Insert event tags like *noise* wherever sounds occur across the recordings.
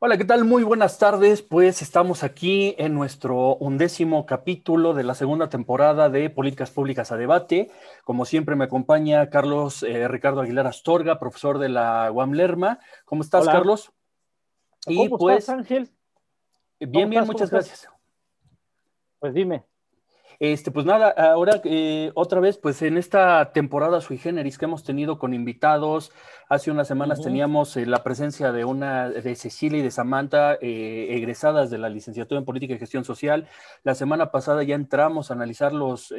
Hola, ¿qué tal? Muy buenas tardes. Pues estamos aquí en nuestro undécimo capítulo de la segunda temporada de Políticas Públicas a Debate. Como siempre me acompaña Carlos eh, Ricardo Aguilar Astorga, profesor de la UAM Lerma. ¿Cómo estás, Carlos? ¿Cómo pues, estás, Ángel? Bien, bien, muchas gracias. Pues dime. Este, pues nada, ahora eh, otra vez, pues en esta temporada sui generis que hemos tenido con invitados, hace unas semanas teníamos eh, la presencia de una, de Cecilia y de Samantha, eh, egresadas de la licenciatura en Política y Gestión Social. La semana pasada ya entramos a analizar los,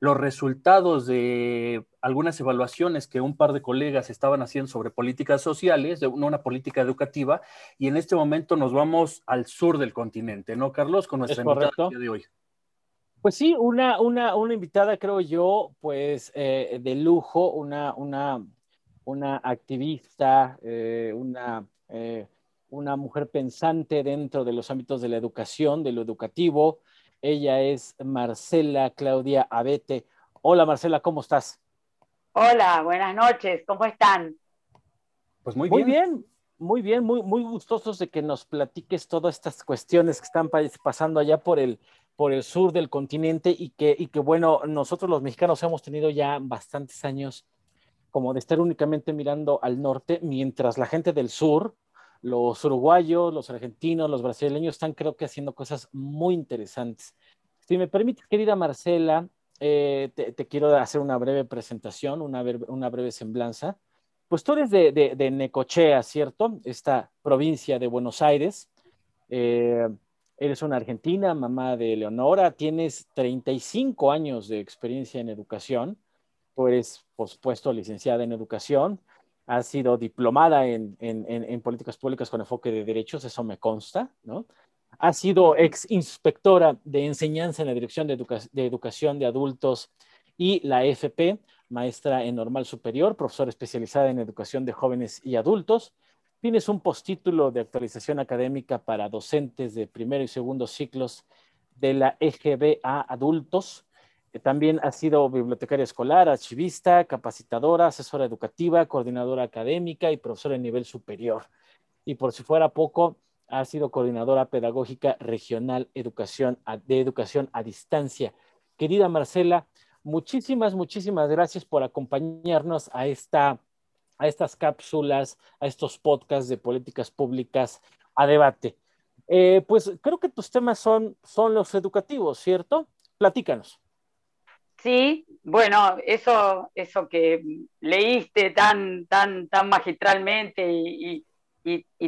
los resultados de algunas evaluaciones que un par de colegas estaban haciendo sobre políticas sociales, de una política educativa, y en este momento nos vamos al sur del continente, ¿no, Carlos? Con nuestra invitada de hoy. Pues sí, una, una, una invitada, creo yo, pues eh, de lujo, una, una, una activista, eh, una, eh, una mujer pensante dentro de los ámbitos de la educación, de lo educativo. Ella es Marcela Claudia Abete. Hola Marcela, ¿cómo estás? Hola, buenas noches, ¿cómo están? Pues muy, muy bien. Muy bien, muy, muy gustosos de que nos platiques todas estas cuestiones que están pasando allá por el, por el sur del continente y que, y que, bueno, nosotros los mexicanos hemos tenido ya bastantes años como de estar únicamente mirando al norte, mientras la gente del sur, los uruguayos, los argentinos, los brasileños están creo que haciendo cosas muy interesantes. Si me permites, querida Marcela, eh, te, quiero hacer una breve presentación, una, una breve semblanza. Pues tú eres de, de, Necochea, ¿cierto? Esta provincia de Buenos Aires. Eh, Eres una argentina, mamá de Leonora, tienes 35 años de experiencia en educación, tú eres, por licenciada en educación, has sido diplomada en, políticas públicas con enfoque de derechos, eso me consta, ¿no? Has sido ex inspectora de enseñanza en la Dirección de, de Educación de Adultos y la FP, maestra en normal superior, profesora especializada en educación de jóvenes y adultos, Tienes un postítulo de actualización académica para docentes de primero y segundo ciclos de la EGB a adultos. Eh, también ha sido bibliotecaria escolar, archivista, capacitadora, asesora educativa, coordinadora académica y profesora en nivel superior. Y por si fuera poco, ha sido coordinadora pedagógica regional de educación a distancia. Querida Marcela, muchísimas, muchísimas gracias por acompañarnos a esta a estas cápsulas, a estos podcasts de políticas públicas a debate. Eh, pues creo que tus temas son, son los educativos, ¿cierto? Platícanos. Sí, bueno, eso, eso que leíste tan, tan, tan magistralmente y,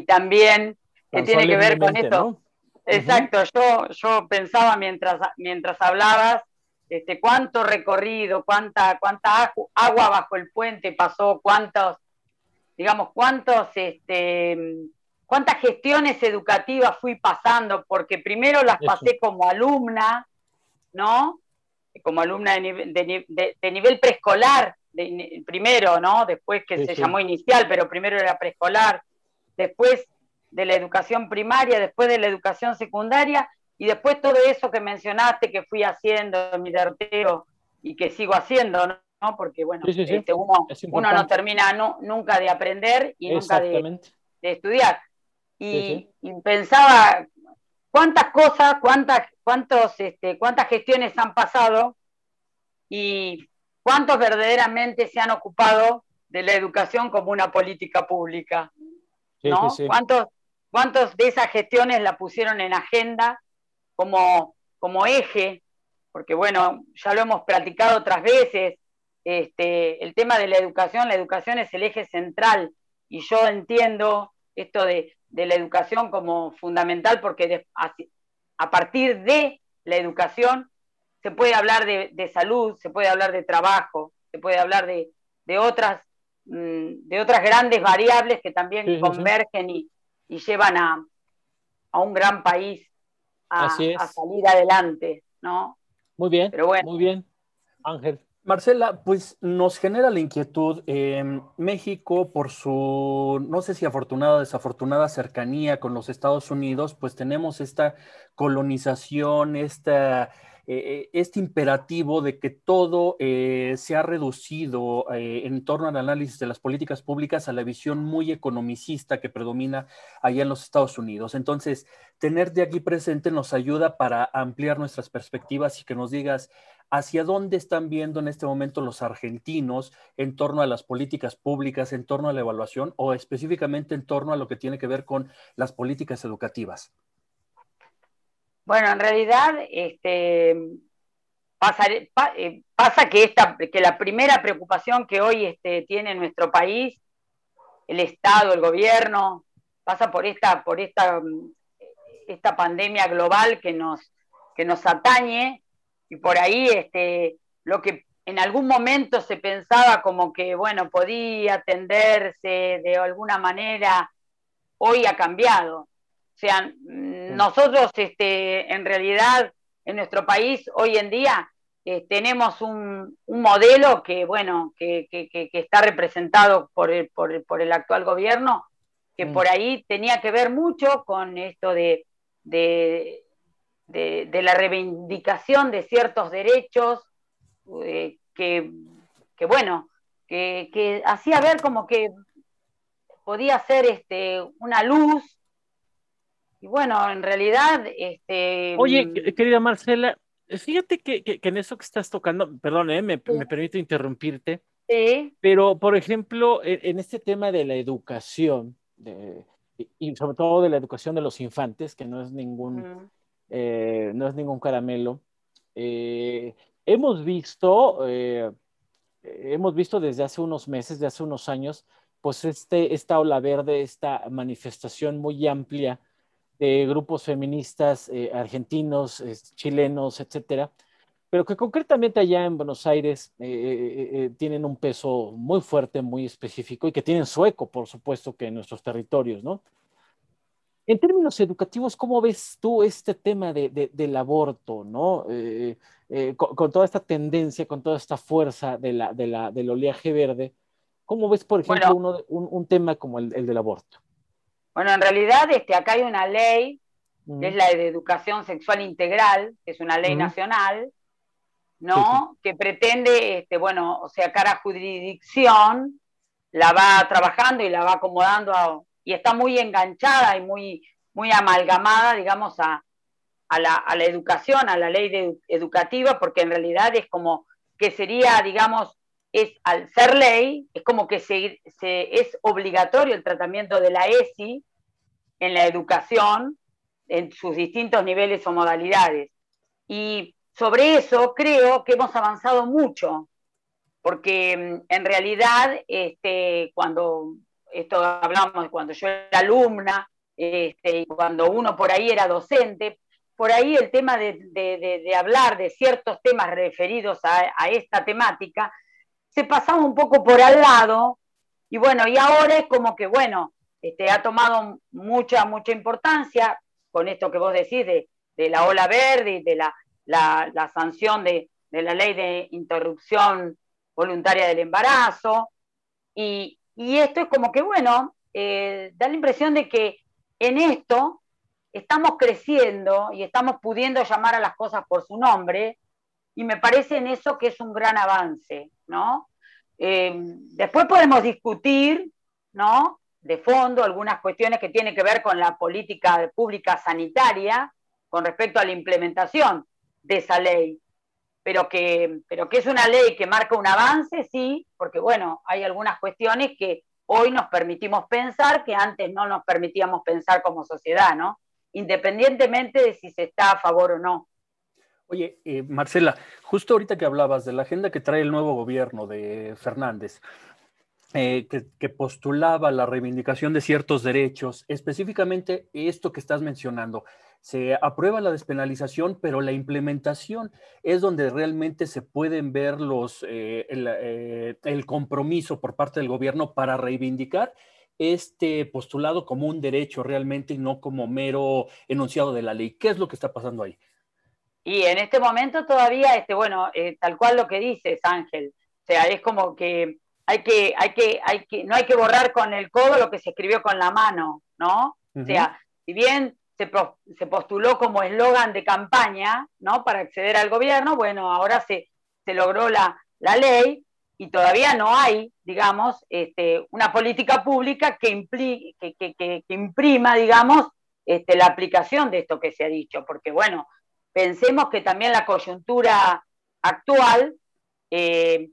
también que tiene que ver con esto. Exacto, yo, yo pensaba mientras, mientras hablabas este, cuánto recorrido, cuánta, cuánta agua bajo el puente pasó, cuántos digamos, cuántos, este, cuántas gestiones educativas fui pasando, porque primero las pasé como alumna, ¿no? Como alumna de, nivel, preescolar, primero, ¿no? Después que se llamó inicial, pero primero era preescolar, después de la educación primaria, después de la educación secundaria, y después todo eso que mencionaste que fui haciendo en mi derrotero y que sigo haciendo, ¿no? Porque, bueno, este, uno, no termina nunca de aprender y nunca de, estudiar. Y, pensaba cuántas cosas, cuántas, cuántos, este, cuántas gestiones han pasado y cuántos verdaderamente se han ocupado de la educación como una política pública. ¿no? ¿Cuántos, ¿Cuántos de esas gestiones la pusieron en agenda como, como eje? Porque bueno, ya lo hemos platicado otras veces, este, el tema de la educación, la educación es el eje central y yo entiendo esto de, la educación como fundamental porque a, partir de la educación se puede hablar de, salud, se puede hablar de trabajo, se puede hablar de, otras, mm, de otras grandes variables que también convergen Y, llevan a, un gran país a, salir adelante, ¿no? Muy bien, muy bien, Ángel. Marcela, pues nos genera la inquietud. Eh, México, por su, no sé si afortunada o desafortunada cercanía con los Estados Unidos, pues tenemos esta colonización, esta eh, este imperativo de que todo se ha reducido en torno al análisis de las políticas públicas a la visión muy economicista que predomina allá en los Estados Unidos. Entonces, tenerte aquí presente nos ayuda para ampliar nuestras perspectivas y que nos digas hacia dónde están viendo en este momento los argentinos en torno a las políticas públicas, en torno a la evaluación o específicamente en torno a lo que tiene que ver con las políticas educativas. Bueno, en realidad este, pasa, eh, pasa que, esta, que la primera preocupación que hoy este, tiene nuestro país, el Estado, el gobierno, pasa por esta, por esta, esta pandemia global que nos, que nos atañe y por ahí este, lo que en algún momento se pensaba como que, bueno, podía atenderse de alguna manera, hoy ha cambiado. O sea, nosotros este, en realidad en nuestro país hoy en día eh, tenemos un, modelo que, bueno, que, está representado por el, por, el, actual gobierno, que por ahí tenía que ver mucho con esto de, de, la reivindicación de ciertos derechos eh, que, bueno, que, hacía ver como que podía ser este, una luz. Y bueno, en realidad... Este, Oye, mm, querida Marcela, fíjate que, en eso que estás tocando, perdón, eh, me, permito interrumpirte, sí. pero por ejemplo, en, este tema de la educación, y sobre todo de la educación de los infantes, que no es ningún... Eh, no es ningún caramelo. Eh, hemos visto, eh, hemos visto desde hace unos meses, de hace unos años, pues este, esta ola verde, esta manifestación muy amplia de grupos feministas argentinos, chilenos, etcétera, pero que concretamente allá en Buenos Aires tienen un peso muy fuerte, muy específico y que tienen su eco, por supuesto, que en nuestros territorios, ¿no? En términos educativos, ¿cómo ves tú este tema del aborto, ¿no? Eh, eh, con, toda esta tendencia, con toda esta fuerza de la, del oleaje verde, ¿cómo ves, por ejemplo, un, tema como el, del aborto? Bueno, en realidad este, acá hay una ley, que es la de educación sexual integral, que es una ley nacional, ¿no? Que pretende, este, bueno, o sea, cara jurisdicción, la va trabajando y la va acomodando a y está muy enganchada y muy, muy amalgamada, digamos, a, la, educación, a la ley educativa, porque en realidad es como que sería, digamos, es al ser ley, es como que se, es obligatorio el tratamiento de la ESI en la educación, en sus distintos niveles o modalidades. Y sobre eso creo que hemos avanzado mucho, porque mm, en realidad este, cuando esto hablamos de cuando yo era alumna, este, y cuando uno por ahí era docente, por ahí el tema de, hablar de ciertos temas referidos a, esta temática, se pasaba un poco por al lado, y bueno, y ahora es como que, bueno, este, ha tomado mucha, mucha importancia con esto que vos decís de, la ola verde y de la, la sanción de, la ley de interrupción voluntaria del embarazo, y, y esto es como que, bueno, eh, da la impresión de que en esto estamos creciendo y estamos pudiendo llamar a las cosas por su nombre, y me parece en eso que es un gran avance, ¿no? Eh, después podemos discutir, ¿no? De fondo, algunas cuestiones que tienen que ver con la política pública sanitaria con respecto a la implementación de esa ley pero que, pero que es una ley que marca un avance, sí, porque bueno, hay algunas cuestiones que hoy nos permitimos pensar que antes no nos permitíamos pensar como sociedad, ¿no? Independientemente de si se está a favor o no. Oye, eh, Marcela, justo ahorita que hablabas de la agenda que trae el nuevo gobierno de Fernández, eh, que, postulaba la reivindicación de ciertos derechos, específicamente esto que estás mencionando. Se aprueba la despenalización, pero la implementación es donde realmente se pueden ver los, eh, eh, el, compromiso por parte del gobierno para reivindicar este postulado como un derecho realmente y no como mero enunciado de la ley. ¿Qué es lo que está pasando ahí? Y en este momento todavía, este, bueno, tal cual lo que dices, Ángel, o sea, es como que hay que, hay que, hay que, no hay que borrar con el codo lo que se escribió con la mano, ¿no? O sea, si bien se, postuló como eslogan de campaña, ¿no? Para acceder al gobierno, bueno, ahora se, logró la, ley y todavía no hay, digamos, este, una política pública que, que, imprima, digamos, este, la aplicación de esto que se ha dicho, porque bueno, pensemos que también la coyuntura actual eh,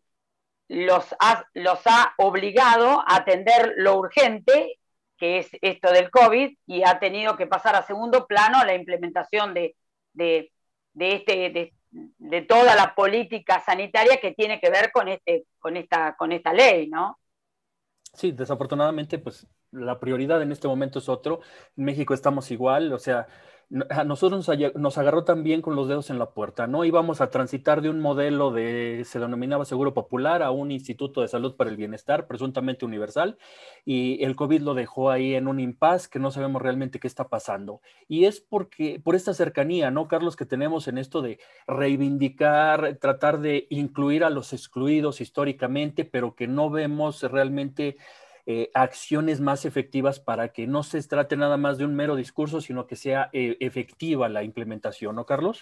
los ha obligado a atender lo urgente, que es esto del COVID, y ha tenido que pasar a segundo plano la implementación de, de, de este, de toda la política sanitaria que tiene que ver con, este, con, esta, con esta ley, ¿no? Sí, desafortunadamente, pues la prioridad en este momento es otro. En México estamos igual, o sea, a nosotros nos, agarró también con los dedos en la puerta, ¿no? Íbamos a transitar de un modelo de, se denominaba Seguro Popular, a un Instituto de Salud para el Bienestar, presuntamente universal, y el COVID lo dejó ahí en un impasse que no sabemos realmente qué está pasando. Y es porque, por esta cercanía, ¿no, Carlos, que tenemos en esto de reivindicar, tratar de incluir a los excluidos históricamente, pero que no vemos realmente eh, acciones más efectivas para que no se trate nada más de un mero discurso, sino que sea eh, efectiva la implementación, ¿no, Carlos?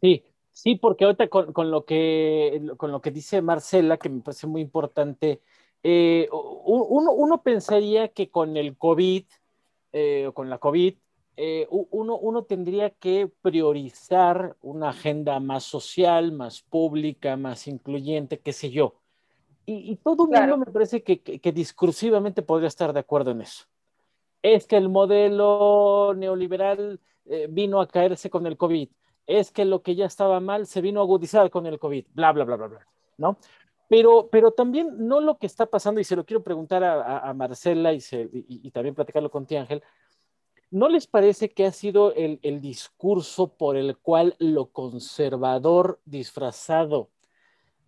Sí, sí, porque ahorita con, lo que, con lo que dice Marcela, que me parece muy importante, eh, uno, pensaría que con el COVID, o con la COVID, uno, uno tendría que priorizar una agenda más social, más pública, más incluyente, qué sé yo y, todo el mundo me parece que, discursivamente podría estar de acuerdo en eso. Es que el modelo neoliberal eh, vino a caerse con el COVID. Es que lo que ya estaba mal se vino a agudizar con el COVID. Bla, bla, bla, bla, bla. ¿No? Pero, pero también no lo que está pasando, y se lo quiero preguntar a, Marcela y, y, también platicarlo con ti, Ángel, ¿no les parece que ha sido el, el discurso por el cual lo conservador disfrazado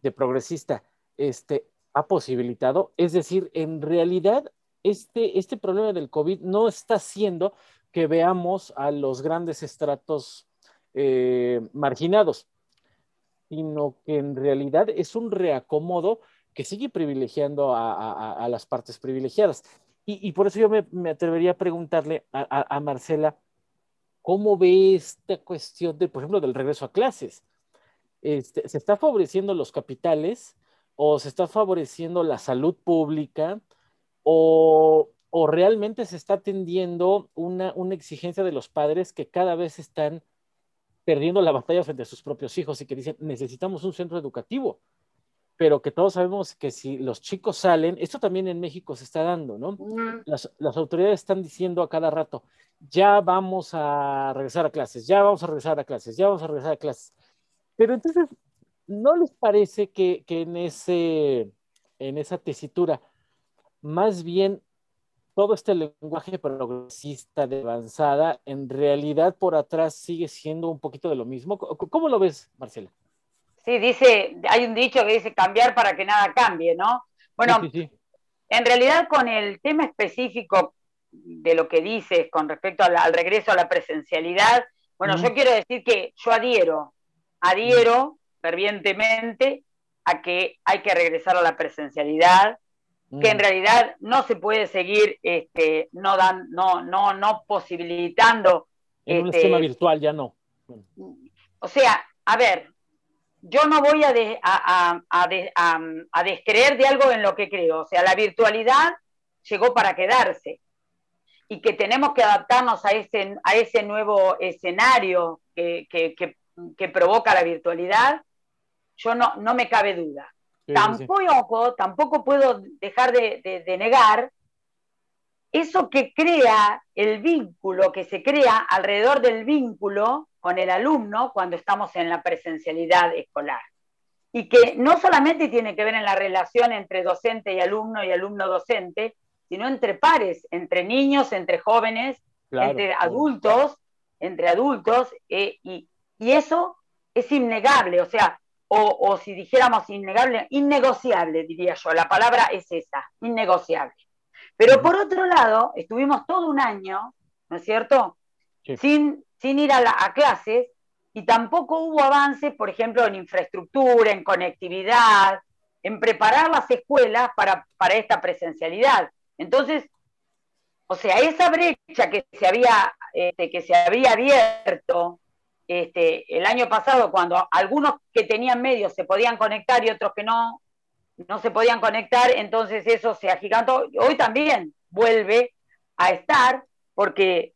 de progresista este, ha posibilitado. Es decir, en realidad, este, este problema del COVID no está haciendo que veamos a los grandes estratos eh, marginados, sino que en realidad es un reacomodo que sigue privilegiando a, las partes privilegiadas. Y, por eso yo me, atrevería a preguntarle a, Marcela, ¿cómo ve esta cuestión, de, por ejemplo, del regreso a clases? Este, ¿Se está favoreciendo los capitales o se está favoreciendo la salud pública o, realmente se está atendiendo una, exigencia de los padres que cada vez están perdiendo la batalla frente a sus propios hijos y que dicen, necesitamos un centro educativo, pero que todos sabemos que si los chicos salen, esto también en México se está dando, ¿no? Las, las autoridades están diciendo a cada rato, ya vamos a regresar a clases, ya vamos a regresar a clases, ya vamos a regresar a clases. Pero entonces ¿No les parece que, en, ese, en esa tesitura, más bien todo este lenguaje progresista de avanzada, en realidad por atrás sigue siendo un poquito de lo mismo? ¿Cómo lo ves, Marcela? Sí, dice, hay un dicho que dice cambiar para que nada cambie, ¿no? Bueno, en realidad con el tema específico de lo que dices con respecto al, regreso a la presencialidad, bueno, yo quiero decir que yo adhiero, adhiero fervientemente a que hay que regresar a la presencialidad, que en mm. realidad no se puede seguir este, no, dan, no, no, no posibilitando. En un este, esquema virtual ya no. O sea, a ver, yo no voy a, a, a, a, descreer de algo en lo que creo. O sea, la virtualidad llegó para quedarse y que tenemos que adaptarnos a ese, a ese nuevo escenario que, que, que provoca la virtualidad yo no, no me cabe duda. tampoco, tampoco puedo dejar de, negar eso que crea el vínculo, que se crea alrededor del vínculo con el alumno cuando estamos en la presencialidad escolar. Y que no solamente tiene que ver en la relación entre docente y alumno y alumno-docente, sino entre pares, entre niños, entre jóvenes, entre adultos, entre adultos, eh, y, y, eso es innegable. O sea, o, si dijéramos innegable, innegociable, diría yo, la palabra es esa, innegociable. Pero por otro lado, estuvimos todo un año, ¿no es cierto?, sin, sin ir a, a clases y tampoco hubo avance, por ejemplo, en infraestructura, en conectividad, en preparar las escuelas para, esta presencialidad. Entonces, o sea, esa brecha que se había este, que se había abierto este, el año pasado, cuando algunos que tenían medios se podían conectar y otros que no, no se podían conectar, entonces eso se agigantó. Hoy también vuelve a estar, porque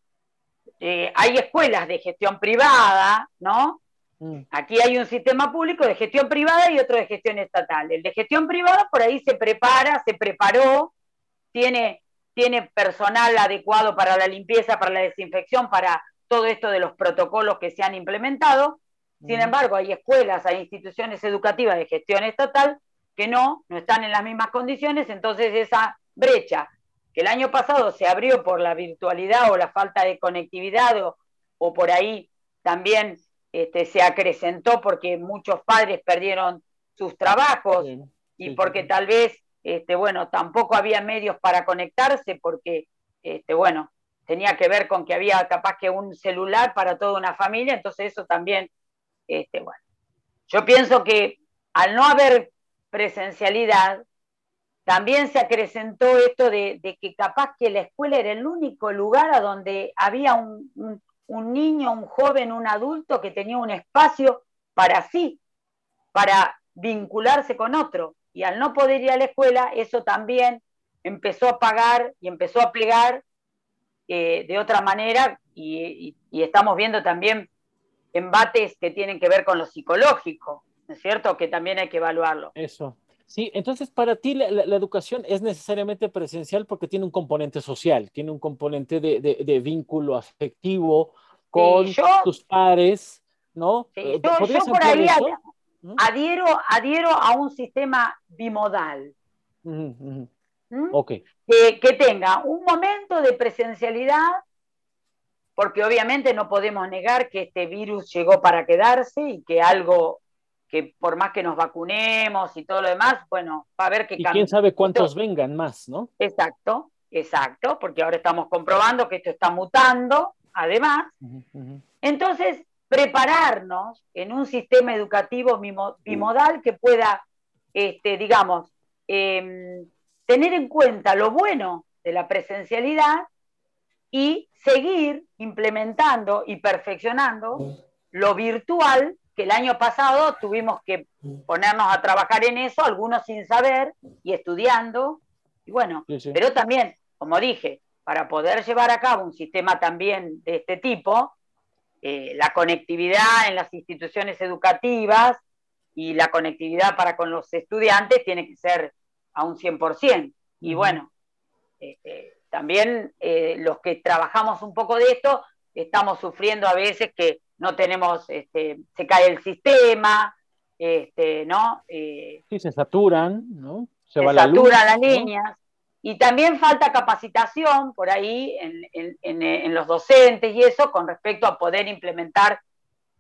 eh, hay escuelas de gestión privada, ¿no? Mm. Aquí hay un sistema público de gestión privada y otro de gestión estatal. El de gestión privada por ahí se prepara, se preparó, tiene, tiene personal adecuado para la limpieza, para la desinfección, para todo esto de los protocolos que se han implementado. Sin embargo, hay escuelas, hay instituciones educativas de gestión estatal que no, no están en las mismas condiciones, entonces esa brecha que el año pasado se abrió por la virtualidad o la falta de conectividad o, por ahí también este, se acrecentó porque muchos padres perdieron sus trabajos y porque tal vez, este, bueno, tampoco había medios para conectarse porque, este, bueno, tenía que ver con que había capaz que un celular para toda una familia, entonces eso también, este, bueno, yo pienso que al no haber presencialidad, también se acrecentó esto de, que capaz que la escuela era el único lugar a donde había un, niño, un joven, un adulto que tenía un espacio para sí, para vincularse con otro. Y al no poder ir a la escuela, eso también empezó a pagar y empezó a plegar eh, de otra manera y, y, estamos viendo también embates que tienen que ver con lo psicológico, ¿no es cierto? Que también hay que evaluarlo. Eso. Sí, entonces para ti la, educación es necesariamente presencial porque tiene un componente social, tiene un componente de, vínculo afectivo con tus pares, ¿no? Eh, yo, por ahí ¿Mm? adhiero, adhiero a un sistema bimodal. ¿Mm? Que, tenga un momento de presencialidad, porque obviamente no podemos negar que este virus llegó para quedarse y que algo que por más que nos vacunemos y todo lo demás, bueno, va a haber que Y quién sabe cuántos vengan más, ¿no? Exacto, exacto, porque ahora estamos comprobando que esto está mutando, además. Entonces, prepararnos en un sistema educativo bimodal que pueda, este, digamos, em, tener en cuenta lo bueno de la presencialidad y seguir implementando y perfeccionando lo virtual que el año pasado tuvimos que ponernos a trabajar en eso, algunos sin saber y estudiando. Y bueno, pero también, como dije, para poder llevar a cabo un sistema también de este tipo, eh, la conectividad en las instituciones educativas y la conectividad para con los estudiantes tiene que ser a un 100%. Y bueno, este, también eh, los que trabajamos un poco de esto, estamos sufriendo a veces que no tenemos, este, se cae el sistema, este, ¿no? Eh, sí, se saturan, ¿no? Se, saturan las líneas. Y también falta capacitación por ahí en, los docentes y eso con respecto a poder implementar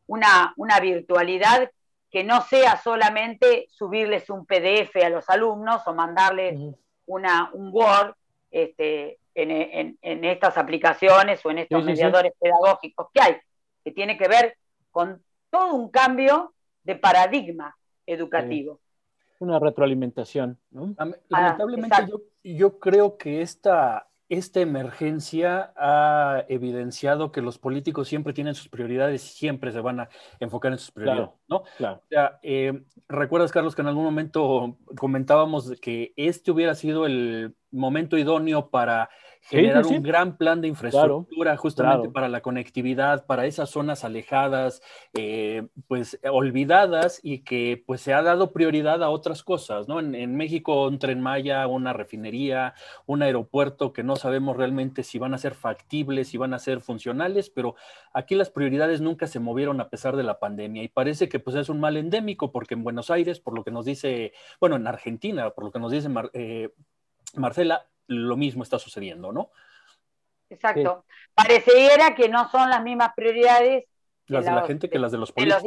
una, una virtualidad que no sea solamente subirles un PDF a los alumnos o mandarles una, un Word este, en, estas aplicaciones o en estos mediadores pedagógicos que hay, que tiene que ver con todo un cambio de paradigma educativo. Una retroalimentación. Ah, lamentablemente yo, creo que esta, esta emergencia ha evidenciado que los políticos siempre tienen sus prioridades y siempre se van a enfocar en sus prioridades, ¿no? Eh, Recuerdas, Carlos, que en algún momento comentábamos que este hubiera sido el momento idóneo para generar un gran plan de infraestructura justamente para la conectividad, para esas zonas alejadas, eh, pues olvidadas y que pues se ha dado prioridad a otras cosas, ¿no? En, México un tren Maya, una refinería, un aeropuerto que no sabemos realmente si van a ser factibles, si van a ser funcionales, pero aquí las prioridades nunca se movieron a pesar de la pandemia y parece que pues es un mal endémico porque en Buenos Aires, por lo que nos dice, bueno, en Argentina, por lo que nos dice eh, Marcela, lo mismo está sucediendo, ¿no? Exacto. Pareciera que no son las mismas prioridades. Las de la gente que las de los políticos.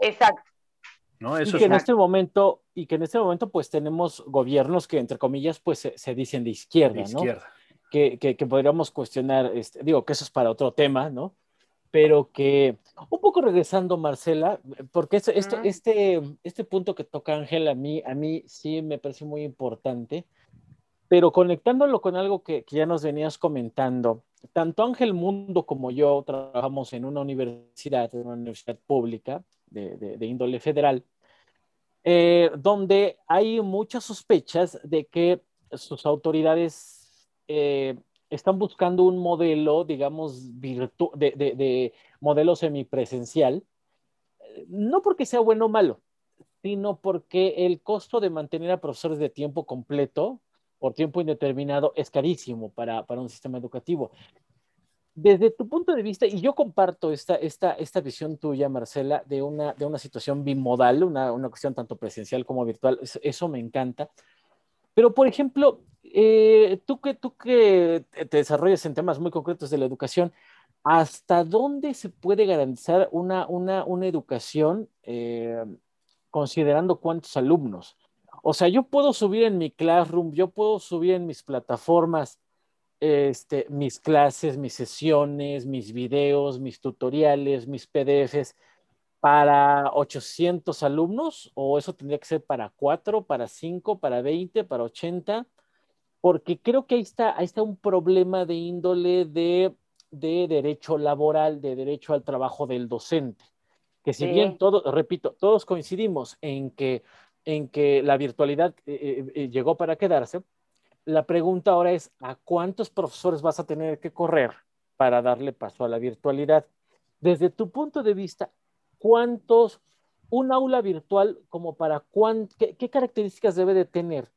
Exacto. ¿No? Eso y que en este momento, y que en este momento, pues tenemos gobiernos que, entre comillas, pues se, dicen de izquierda, de izquierda. Que, que, podríamos cuestionar, este, digo que eso es para otro tema, ¿no? Pero que, un poco regresando, Marcela, porque esto, este, este punto que toca Ángel a mí, a mí sí me parece muy importante, Pero conectándolo con algo que, ya nos venías comentando, tanto Ángel Mundo como yo trabajamos en una universidad, en una universidad pública de, índole federal, eh, donde hay muchas sospechas de que sus autoridades eh, están buscando un modelo, digamos, de, de, modelo semipresencial, no porque sea bueno o malo, sino porque el costo de mantener a profesores de tiempo completo por tiempo indeterminado es carísimo para, un sistema educativo. Desde tu punto de vista, y yo comparto esta, esta, esta visión tuya, Marcela, de una, de una situación bimodal, una, una cuestión tanto presencial como virtual, eso me encanta. Pero, por ejemplo, eh, tú, que, tú que te desarrollas en temas muy concretos de la educación, ¿hasta dónde se puede garantizar una, una, una educación eh, considerando cuántos alumnos? O sea, yo puedo subir en mi Classroom, yo puedo subir en mis plataformas este, mis clases, mis sesiones, mis videos, mis tutoriales, mis PDFs para 800 alumnos o eso tendría que ser para 4, para 5, para 20, para 80, porque creo que ahí está, ahí está un problema de índole de, de derecho laboral, de derecho al trabajo del docente. Que si bien todos, repito, todos coincidimos en que en que la virtualidad eh, eh, eh, llegó para quedarse. La pregunta ahora es, ¿a cuántos profesores vas a tener que correr para darle paso a la virtualidad? Desde tu punto de vista, ¿cuántos, un aula virtual como para qué, qué características debe de tener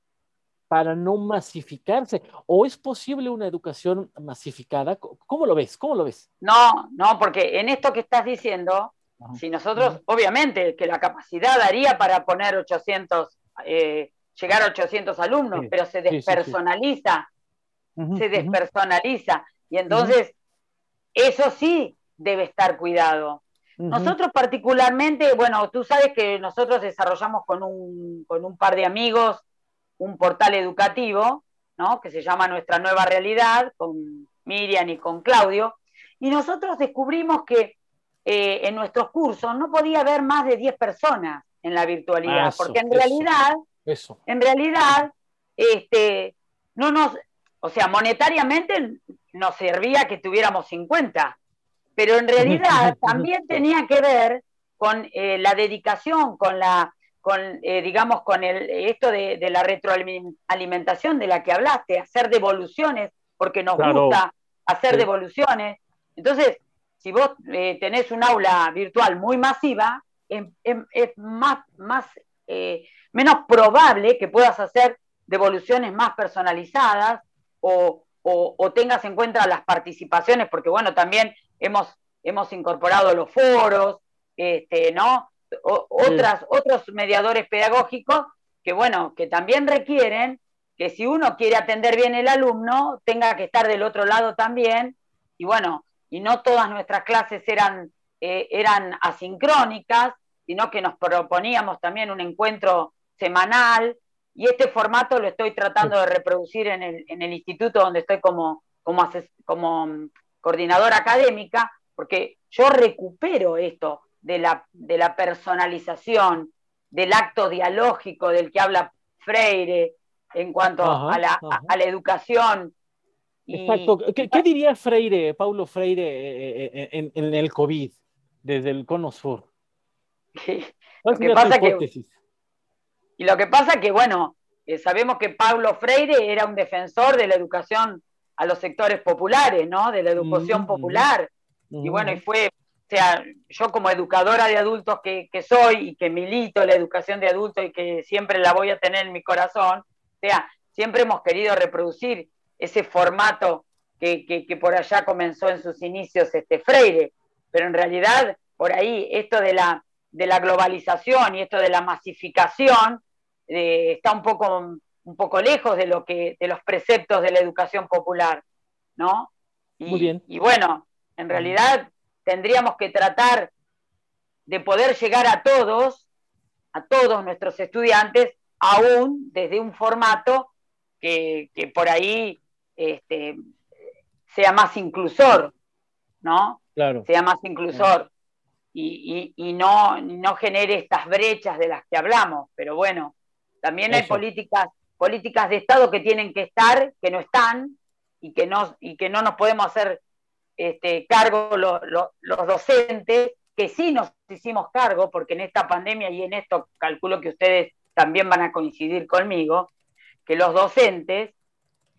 para no masificarse? ¿O es posible una educación masificada? ¿Cómo lo ves? ¿Cómo lo ves? No, no, porque en esto que estás diciendo, si nosotros, obviamente, que la capacidad daría para poner 800, eh, llegar a 800 alumnos, pero se despersonaliza, se despersonaliza. Y entonces, eso sí debe estar cuidado. Nosotros particularmente, bueno, tú sabes que nosotros desarrollamos con un, con un par de amigos un portal educativo, ¿no? Que se llama Nuestra Nueva Realidad, con Miriam y con Claudio, y nosotros descubrimos que eh, en nuestros cursos no podía haber más de 10 personas en la virtualidad, porque en realidad, en realidad, este, no nos, o sea, monetariamente nos servía que tuviéramos 50, pero en realidad *laughs* también tenía que ver con eh, la dedicación, con la, con, eh, digamos, con el, esto de, la retroalimentación de la que hablaste, hacer devoluciones, porque nos gusta hacer devoluciones. Entonces, si vos eh, tenés un aula virtual muy masiva, em, em, es, más, más eh, menos probable que puedas hacer devoluciones más personalizadas o, tengas en cuenta las participaciones, porque bueno, también hemos, hemos incorporado los foros, este, ¿no? otras, Otros mediadores pedagógicos que bueno, que también requieren que si uno quiere atender bien el alumno, tenga que estar del otro lado también. Y bueno, y no todas nuestras clases eran, eh, eran asincrónicas, sino que nos proponíamos también un encuentro semanal, y este formato lo estoy tratando de reproducir en el, en el instituto donde estoy como, como, como mm, coordinadora académica, porque yo recupero esto de la, de la personalización, del acto dialógico del que habla Freire en cuanto a, la, a, la, educación Exacto. ¿Qué, diría Freire, Paulo Freire, eh, eh, eh, en, el COVID, desde el cono sur? lo que pasa que, y lo que pasa que, bueno, sabemos que Paulo Freire era un defensor de la educación a los sectores populares, ¿no? De la educación popular. Y bueno, y fue, o sea, yo como educadora de adultos que, que, soy y que milito la educación de adultos y que siempre la voy a tener en mi corazón, o sea, siempre hemos querido reproducir ese formato que, por allá comenzó en sus inicios este Freire. Pero en realidad, por ahí, esto de la, de la globalización y esto de la masificación eh, está un poco, un poco lejos de, lo que, de los preceptos de la educación popular, ¿no? Y, Muy bien. Y bueno, en realidad tendríamos que tratar de poder llegar a todos, a todos nuestros estudiantes, aún desde un formato que, que por ahí este, sea más inclusor, ¿no? Claro. Sea más inclusor y, no, no genere estas brechas de las que hablamos. Pero bueno, también hay políticas, políticas de Estado que tienen que estar, que no están, y que no, y que no nos podemos hacer este, cargo los docentes, que sí nos hicimos cargo, porque en esta pandemia y en esto calculo que ustedes también van a coincidir conmigo, que los docentes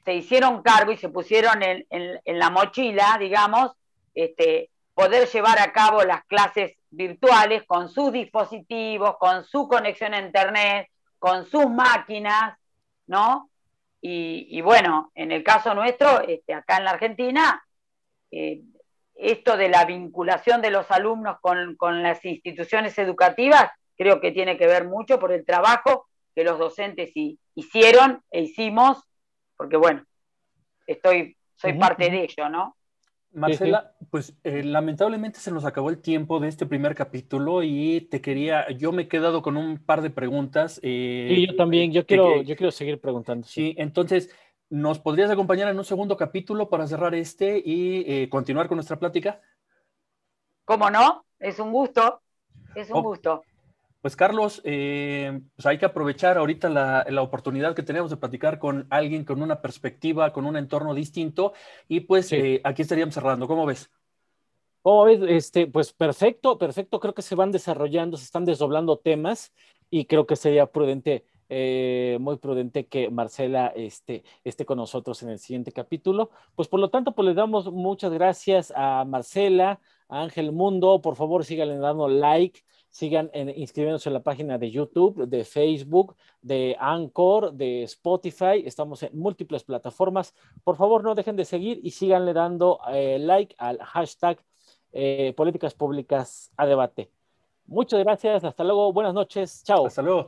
se hicieron cargo y se pusieron en, la mochila, digamos, este, poder llevar a cabo las clases virtuales con sus dispositivos, con su conexión a Internet, con sus máquinas, ¿no? Y, bueno, en el caso nuestro, este, acá en la Argentina, eh, esto de la vinculación de los alumnos con, con, las instituciones educativas, creo que tiene que ver mucho por el trabajo que los docentes hicieron e hicimos, porque bueno, estoy, soy parte de ello, ¿no? Marcela, pues eh, lamentablemente se nos acabó el tiempo de este primer capítulo y te quería, yo me he quedado con un par de preguntas. Eh, sí, yo también, yo quiero, yo quiero seguir preguntando. Sí. entonces, ¿nos podrías acompañar en un segundo capítulo para cerrar este y eh, continuar con nuestra plática? ¿Cómo no? Es un gusto, es un gusto. Pues Carlos, eh, pues hay que aprovechar ahorita la, oportunidad que tenemos de platicar con alguien con una perspectiva, con un entorno distinto y pues eh, aquí estaríamos cerrando. ¿Cómo ves? ¿Cómo ves? Este, pues perfecto, perfecto. Creo que se van desarrollando, se están desdoblando temas y creo que sería prudente, eh, muy prudente que Marcela este, esté con nosotros en el siguiente capítulo. Pues por lo tanto, pues le damos muchas gracias a Marcela, a Ángel Mundo. Por favor, síganle dando like sigan inscribiéndose en la página de YouTube, de Facebook, de Anchor, de Spotify. Estamos en múltiples plataformas. Por favor, no dejen de seguir y síganle dando eh, like al hashtag eh, Políticas Públicas a Debate. Muchas gracias. Hasta luego. Buenas noches. Chao. Hasta luego.